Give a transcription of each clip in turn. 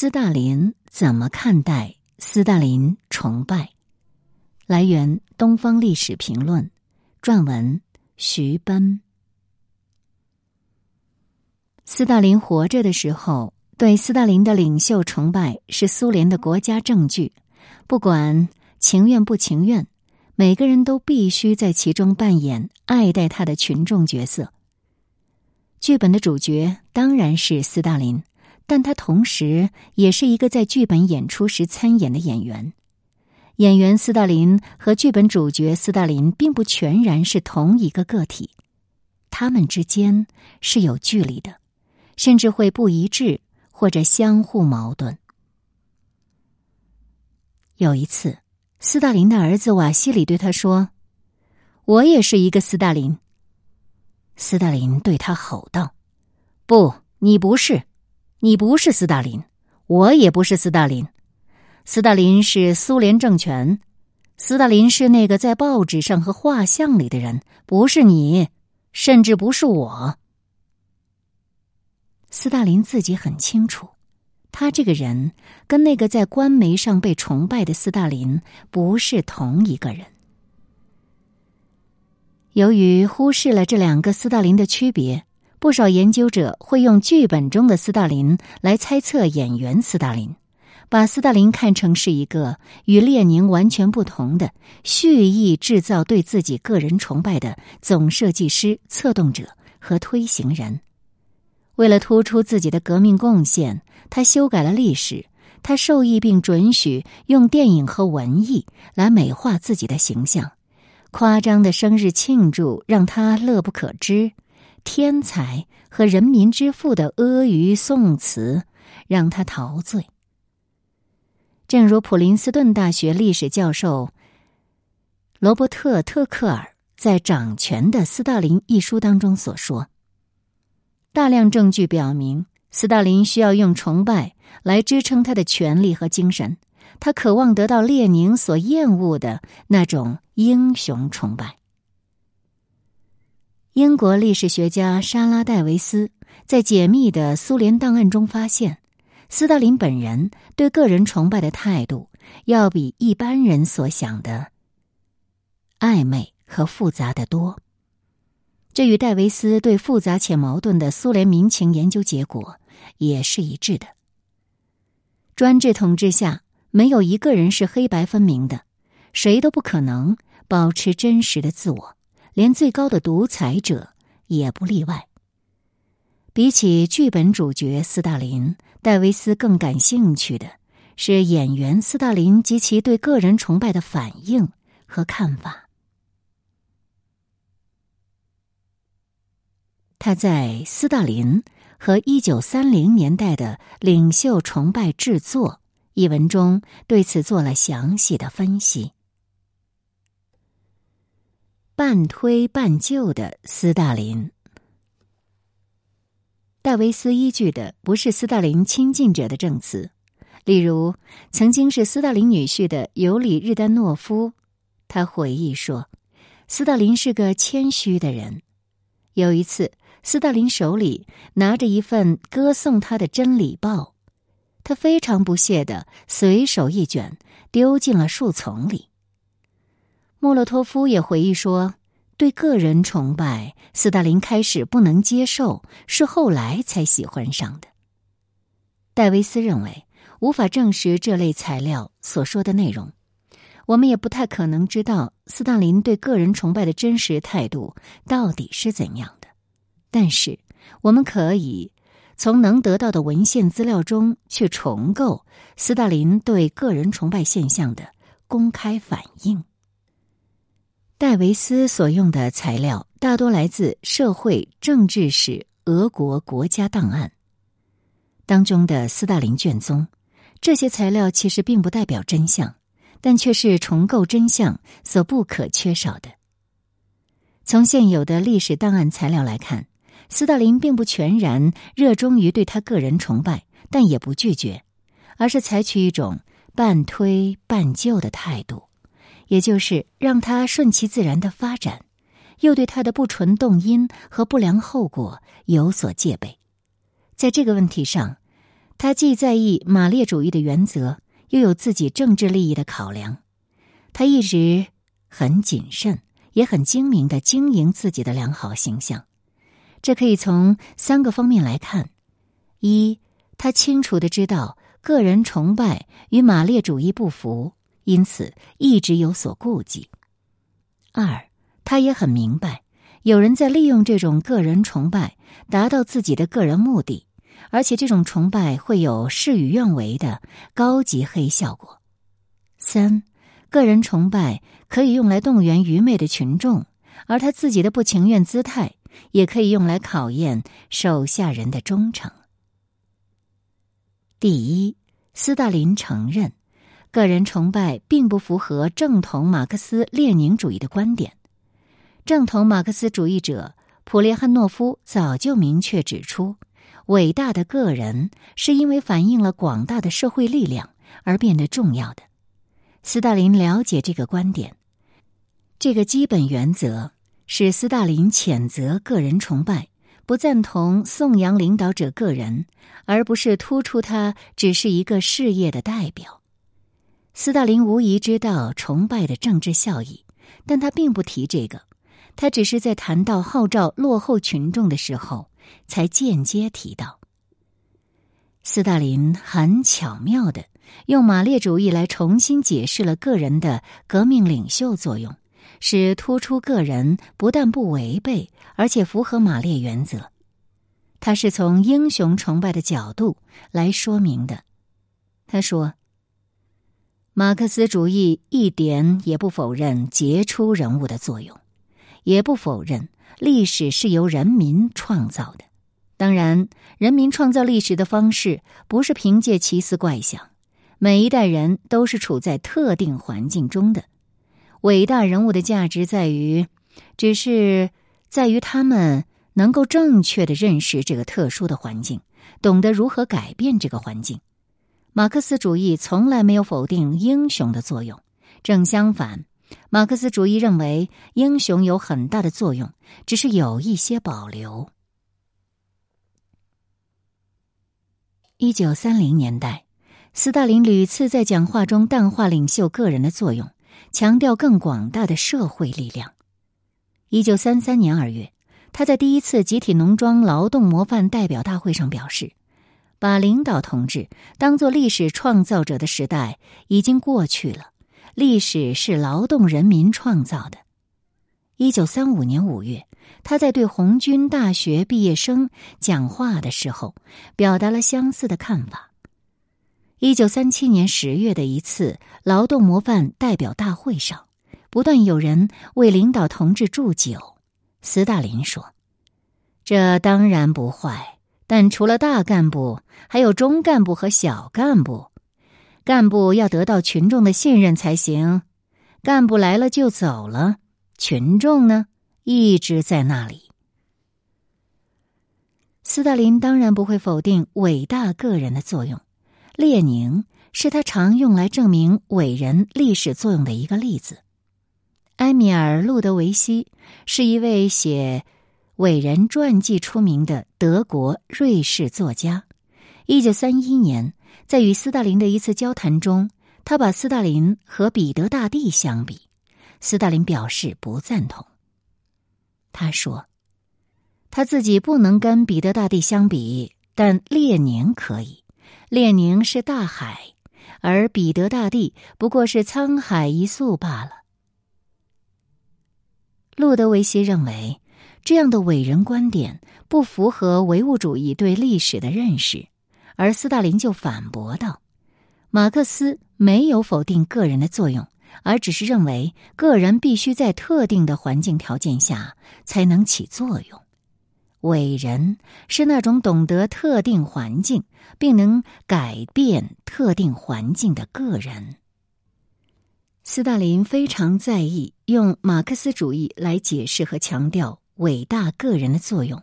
斯大林怎么看待斯大林崇拜？来源：《东方历史评论》，撰文：徐奔。斯大林活着的时候，对斯大林的领袖崇拜是苏联的国家证据，不管情愿不情愿，每个人都必须在其中扮演爱戴他的群众角色。剧本的主角当然是斯大林。但他同时也是一个在剧本演出时参演的演员。演员斯大林和剧本主角斯大林并不全然是同一个个体，他们之间是有距离的，甚至会不一致或者相互矛盾。有一次，斯大林的儿子瓦西里对他说：“我也是一个斯大林。”斯大林对他吼道：“不，你不是。”你不是斯大林，我也不是斯大林。斯大林是苏联政权，斯大林是那个在报纸上和画像里的人，不是你，甚至不是我。斯大林自己很清楚，他这个人跟那个在官媒上被崇拜的斯大林不是同一个人。由于忽视了这两个斯大林的区别。不少研究者会用剧本中的斯大林来猜测演员斯大林，把斯大林看成是一个与列宁完全不同的、蓄意制造对自己个人崇拜的总设计师、策动者和推行人。为了突出自己的革命贡献，他修改了历史，他受益并准许用电影和文艺来美化自己的形象，夸张的生日庆祝让他乐不可支。天才和人民之父的阿谀颂词让他陶醉。正如普林斯顿大学历史教授罗伯特·特克尔在《掌权的斯大林》一书当中所说：“大量证据表明，斯大林需要用崇拜来支撑他的权力和精神。他渴望得到列宁所厌恶的那种英雄崇拜。”英国历史学家莎拉·戴维斯在解密的苏联档案中发现，斯大林本人对个人崇拜的态度要比一般人所想的暧昧和复杂的多。这与戴维斯对复杂且矛盾的苏联民情研究结果也是一致的。专制统治下，没有一个人是黑白分明的，谁都不可能保持真实的自我。连最高的独裁者也不例外。比起剧本主角斯大林，戴维斯更感兴趣的是演员斯大林及其对个人崇拜的反应和看法。他在《斯大林和一九三零年代的领袖崇拜制作》一文中对此做了详细的分析。半推半就的斯大林，戴维斯依据的不是斯大林亲近者的证词，例如曾经是斯大林女婿的尤里日丹诺夫，他回忆说，斯大林是个谦虚的人。有一次，斯大林手里拿着一份歌颂他的《真理报》，他非常不屑的随手一卷，丢进了树丛里。莫洛托夫也回忆说，对个人崇拜，斯大林开始不能接受，是后来才喜欢上的。戴维斯认为，无法证实这类材料所说的内容，我们也不太可能知道斯大林对个人崇拜的真实态度到底是怎样的。但是，我们可以从能得到的文献资料中去重构斯大林对个人崇拜现象的公开反应。戴维斯所用的材料大多来自《社会政治史俄国国家档案》当中的斯大林卷宗。这些材料其实并不代表真相，但却是重构真相所不可缺少的。从现有的历史档案材料来看，斯大林并不全然热衷于对他个人崇拜，但也不拒绝，而是采取一种半推半就的态度。也就是让他顺其自然的发展，又对他的不纯动因和不良后果有所戒备。在这个问题上，他既在意马列主义的原则，又有自己政治利益的考量。他一直很谨慎，也很精明的经营自己的良好形象。这可以从三个方面来看：一，他清楚的知道个人崇拜与马列主义不符，因此一直有所顾忌；二，他也很明白，有人在利用这种个人崇拜达到自己的个人目的，而且这种崇拜会有事与愿违的高级黑效果；三，个人崇拜可以用来动员愚昧的群众，而他自己的不情愿姿态。也可以用来考验手下人的忠诚。第一，斯大林承认，个人崇拜并不符合正统马克思列宁主义的观点。正统马克思主义者普列汉诺夫早就明确指出，伟大的个人是因为反映了广大的社会力量而变得重要的。斯大林了解这个观点，这个基本原则。使斯大林谴责个人崇拜，不赞同颂扬领导者个人，而不是突出他只是一个事业的代表。斯大林无疑知道崇拜的政治效益，但他并不提这个，他只是在谈到号召落后群众的时候，才间接提到。斯大林很巧妙的用马列主义来重新解释了个人的革命领袖作用。使突出个人不但不违背，而且符合马列原则。他是从英雄崇拜的角度来说明的。他说：“马克思主义一点也不否认杰出人物的作用，也不否认历史是由人民创造的。当然，人民创造历史的方式不是凭借奇思怪想，每一代人都是处在特定环境中的。”伟大人物的价值在于，只是在于他们能够正确的认识这个特殊的环境，懂得如何改变这个环境。马克思主义从来没有否定英雄的作用，正相反，马克思主义认为英雄有很大的作用，只是有一些保留。一九三零年代，斯大林屡次在讲话中淡化领袖个人的作用。强调更广大的社会力量。一九三三年二月，他在第一次集体农庄劳动模范代表大会上表示：“把领导同志当作历史创造者的时代已经过去了，历史是劳动人民创造的。”一九三五年五月，他在对红军大学毕业生讲话的时候，表达了相似的看法。一九三七年十月的一次劳动模范代表大会上，不断有人为领导同志祝酒。斯大林说：“这当然不坏，但除了大干部，还有中干部和小干部。干部要得到群众的信任才行。干部来了就走了，群众呢一直在那里。”斯大林当然不会否定伟大个人的作用。列宁是他常用来证明伟人历史作用的一个例子。埃米尔·路德维希是一位写伟人传记出名的德国瑞士作家。一九三一年，在与斯大林的一次交谈中，他把斯大林和彼得大帝相比，斯大林表示不赞同。他说：“他自己不能跟彼得大帝相比，但列宁可以。”列宁是大海，而彼得大帝不过是沧海一粟罢了。路德维希认为，这样的伟人观点不符合唯物主义对历史的认识，而斯大林就反驳道：“马克思没有否定个人的作用，而只是认为个人必须在特定的环境条件下才能起作用。”伟人是那种懂得特定环境并能改变特定环境的个人。斯大林非常在意用马克思主义来解释和强调伟大个人的作用，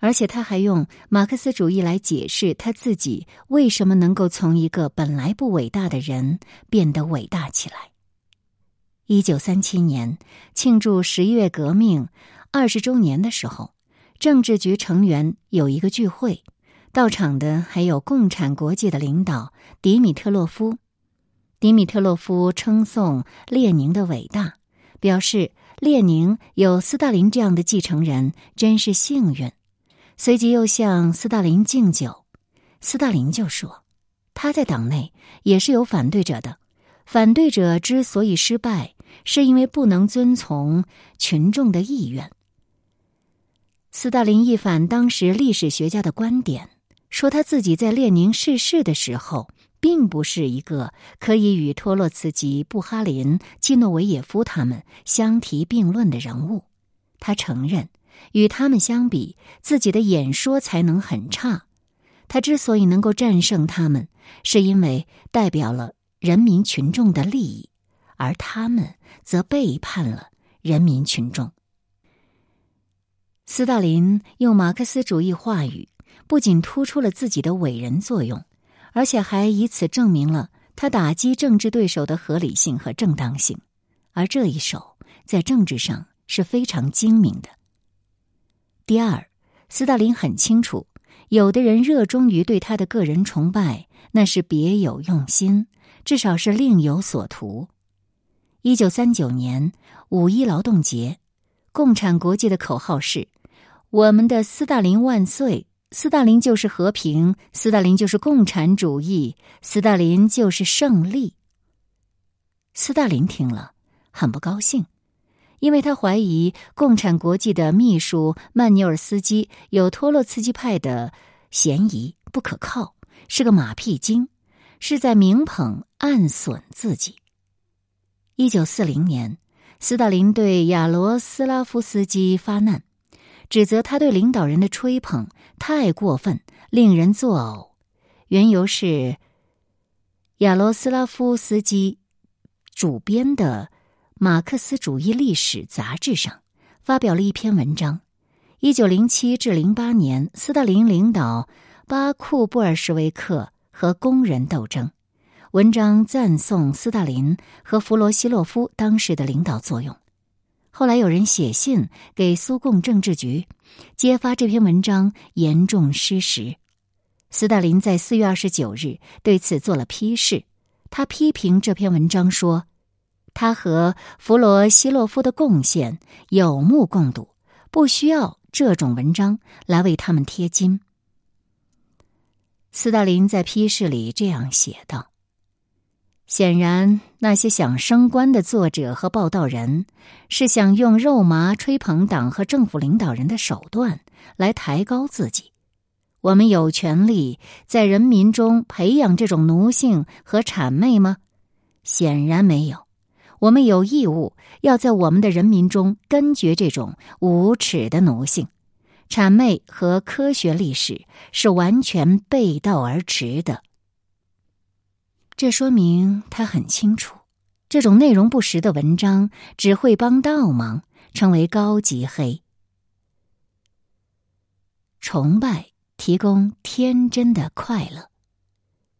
而且他还用马克思主义来解释他自己为什么能够从一个本来不伟大的人变得伟大起来。一九三七年庆祝十一月革命二十周年的时候。政治局成员有一个聚会，到场的还有共产国际的领导迪米特洛夫。迪米特洛夫称颂列宁的伟大，表示列宁有斯大林这样的继承人真是幸运。随即又向斯大林敬酒。斯大林就说：“他在党内也是有反对者的，反对者之所以失败，是因为不能遵从群众的意愿。”斯大林一反当时历史学家的观点。说他自己在列宁逝世的时候，并不是一个可以与托洛茨基、布哈林、基诺维也夫他们相提并论的人物。他承认，与他们相比，自己的演说才能很差。他之所以能够战胜他们，是因为代表了人民群众的利益，而他们则背叛了人民群众。斯大林用马克思主义话语。不仅突出了自己的伟人作用，而且还以此证明了他打击政治对手的合理性和正当性。而这一手在政治上是非常精明的。第二，斯大林很清楚，有的人热衷于对他的个人崇拜，那是别有用心，至少是另有所图。一九三九年五一劳动节，共产国际的口号是：“我们的斯大林万岁。”斯大林就是和平，斯大林就是共产主义，斯大林就是胜利。斯大林听了很不高兴，因为他怀疑共产国际的秘书曼纽尔斯基有托洛茨基派的嫌疑，不可靠，是个马屁精，是在明捧暗损自己。一九四零年，斯大林对亚罗斯拉夫斯基发难。指责他对领导人的吹捧太过分，令人作呕。缘由是亚罗斯拉夫斯基主编的《马克思主义历史》杂志上发表了一篇文章。一九零七至零八年，斯大林领导巴库布尔什维克和工人斗争。文章赞颂斯大林和弗罗西洛夫当时的领导作用。后来有人写信给苏共政治局，揭发这篇文章严重失实。斯大林在四月二十九日对此做了批示，他批评这篇文章说，他和弗罗西洛夫的贡献有目共睹，不需要这种文章来为他们贴金。斯大林在批示里这样写道。显然，那些想升官的作者和报道人是想用肉麻吹捧党和政府领导人的手段来抬高自己。我们有权利在人民中培养这种奴性和谄媚吗？显然没有。我们有义务要在我们的人民中根绝这种无耻的奴性、谄媚和科学历史是完全背道而驰的。这说明他很清楚，这种内容不实的文章只会帮倒忙，成为高级黑。崇拜提供天真的快乐。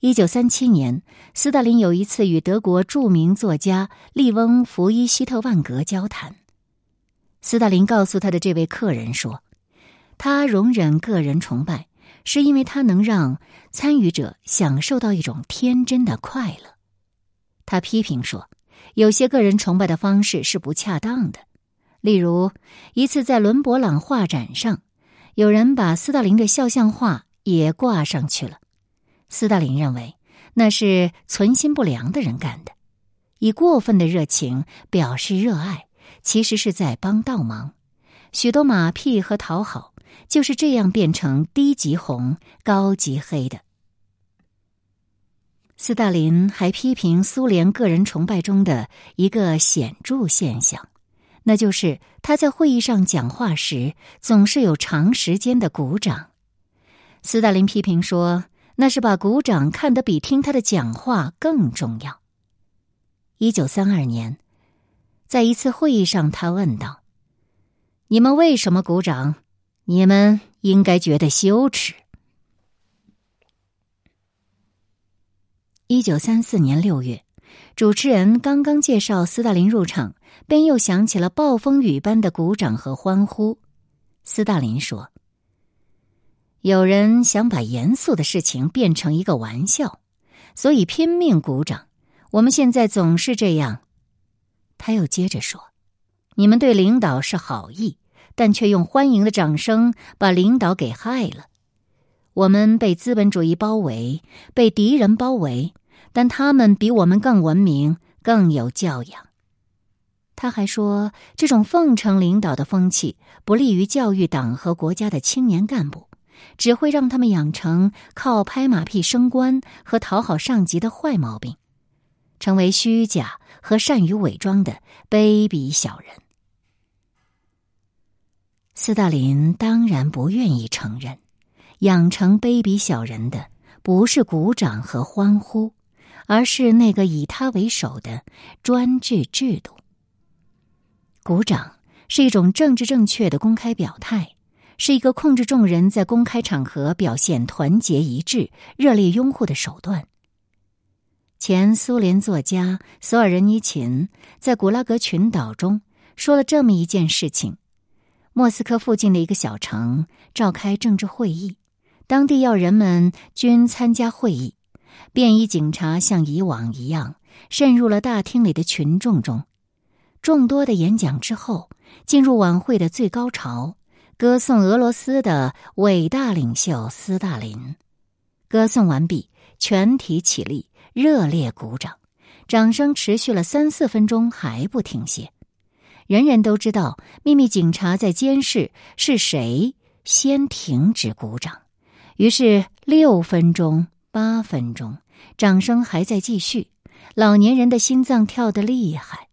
一九三七年，斯大林有一次与德国著名作家利翁·弗伊希特万格交谈，斯大林告诉他的这位客人说，他容忍个人崇拜。是因为他能让参与者享受到一种天真的快乐。他批评说，有些个人崇拜的方式是不恰当的。例如，一次在伦勃朗画展上，有人把斯大林的肖像画也挂上去了。斯大林认为那是存心不良的人干的，以过分的热情表示热爱，其实是在帮倒忙。许多马屁和讨好。就是这样变成低级红、高级黑的。斯大林还批评苏联个人崇拜中的一个显著现象，那就是他在会议上讲话时总是有长时间的鼓掌。斯大林批评说，那是把鼓掌看得比听他的讲话更重要。一九三二年，在一次会议上，他问道：“你们为什么鼓掌？”你们应该觉得羞耻。一九三四年六月，主持人刚刚介绍斯大林入场，便又响起了暴风雨般的鼓掌和欢呼。斯大林说：“有人想把严肃的事情变成一个玩笑，所以拼命鼓掌。我们现在总是这样。他又接着说：“你们对领导是好意，但却用欢迎的掌声把领导给害了。我们被资本主义包围，被敌人包围，但他们比我们更文明，更有教养。”他还说，这种奉承领导的风气不利于教育党和国家的青年干部，只会让他们养成靠拍马屁升官和讨好上级的坏毛病，成为虚假和善于伪装的卑鄙小人。斯大林当然不愿意承认，养成卑鄙小人的不是鼓掌和欢呼，而是那个以他为首的专制制度。鼓掌是一种政治正确的公开表态，是一个控制众人在公开场合表现团结一致、热烈拥护的手段。前苏联作家索尔仁尼琴在古拉格群岛中说了这么一件事情：莫斯科附近的一个小城召开政治会议，当地要人们均参加会议，便衣警察像以往一样渗入了大厅里的群众中。众多的演讲之后，进入晚会的最高潮，歌颂俄罗斯的伟大领袖斯大林。歌颂完毕，全体起立，热烈鼓掌，掌声持续了三四分钟还不停歇。人人都知道，秘密警察在监视是谁先停止鼓掌。于是六分钟、八分钟，掌声还在继续。老年人的心脏跳得厉害。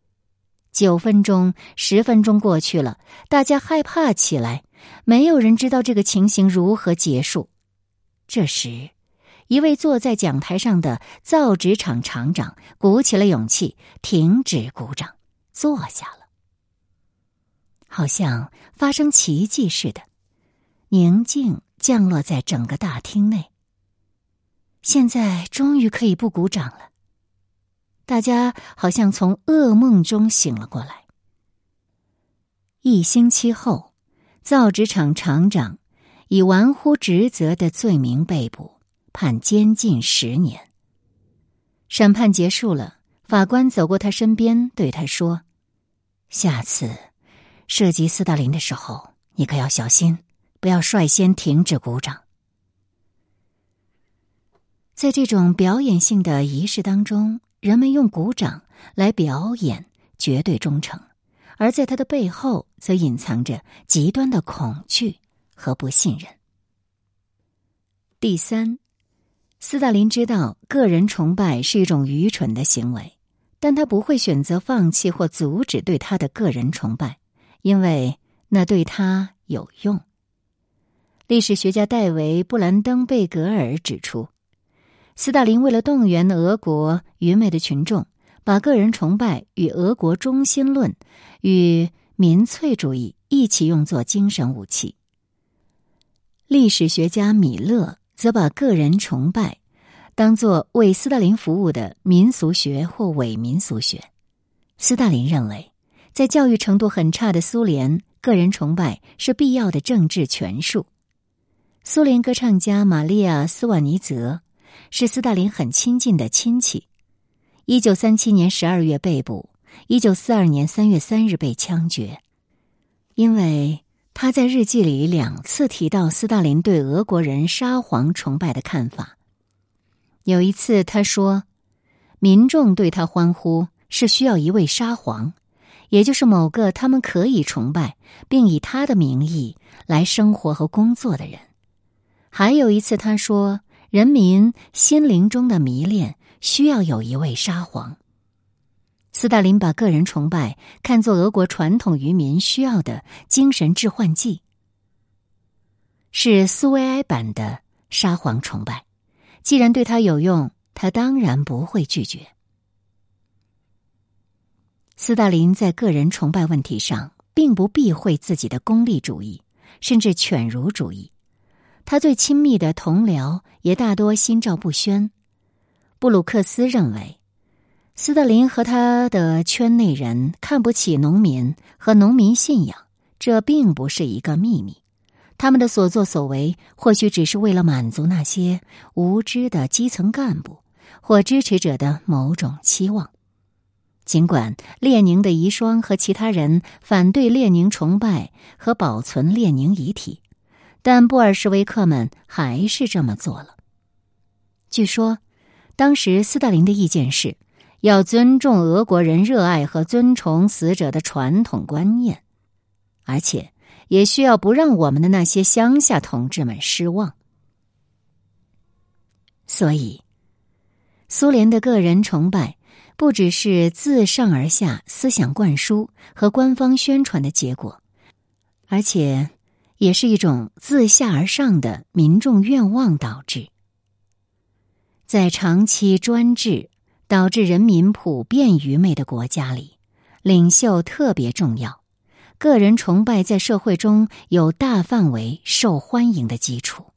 九分钟、十分钟过去了，大家害怕起来，没有人知道这个情形如何结束。这时，一位坐在讲台上的造纸厂厂长鼓起了勇气，停止鼓掌，坐下了，好像发生奇迹似的，宁静降落在整个大厅内。现在终于可以不鼓掌了。大家好像从噩梦中醒了过来。一星期后，造纸厂厂长以玩忽职责的罪名被捕，判监禁十年。审判结束了，法官走过他身边，对他说：“下次涉及斯大林的时候，你可要小心，不要率先停止鼓掌。”在这种表演性的仪式当中。人们用鼓掌来表演绝对忠诚，而在他的背后，则隐藏着极端的恐惧和不信任。第三，斯大林知道个人崇拜是一种愚蠢的行为，但他不会选择放弃或阻止对他的个人崇拜，因为那对他有用。历史学家戴维·布兰登贝格尔指出。斯大林为了动员俄国愚昧的群众，把个人崇拜与俄国中心论与民粹主义一起用作精神武器。历史学家米勒则把个人崇拜当作为斯大林服务的民俗学或伪民俗学。斯大林认为，在教育程度很差的苏联，个人崇拜是必要的政治权术。苏联歌唱家玛利亚·斯瓦尼泽。是斯大林很亲近的亲戚。一九三七年十二月被捕，一九四二年三月三日被枪决，因为他在日记里两次提到斯大林对俄国人沙皇崇拜的看法。有一次他说：“民众对他欢呼是需要一位沙皇，也就是某个他们可以崇拜并以他的名义来生活和工作的人。”还有一次他说。人民心灵中的迷恋需要有一位沙皇。斯大林把个人崇拜看作俄国传统渔民需要的精神致幻剂，是苏维埃版的沙皇崇拜。既然对他有用，他当然不会拒绝。斯大林在个人崇拜问题上并不避讳自己的功利主义，甚至犬儒主义。他最亲密的同僚也大多心照不宣。布鲁克斯认为，斯大林和他的圈内人看不起农民和农民信仰，这并不是一个秘密。他们的所作所为或许只是为了满足那些无知的基层干部或支持者的某种期望。尽管列宁的遗孀和其他人反对列宁崇拜和保存列宁遗体，但布尔什维克们还是这么做了。据说，当时斯大林的意见是要尊重俄国人热爱和尊崇死者的传统观念，而且也需要不让我们的那些乡下同志们失望。所以，苏联的个人崇拜。不只是自上而下思想灌输和官方宣传的结果，而且也是一种自下而上的民众愿望导致。在长期专制导致人民普遍愚昧的国家里，领袖特别重要，个人崇拜在社会中有大范围受欢迎的基础。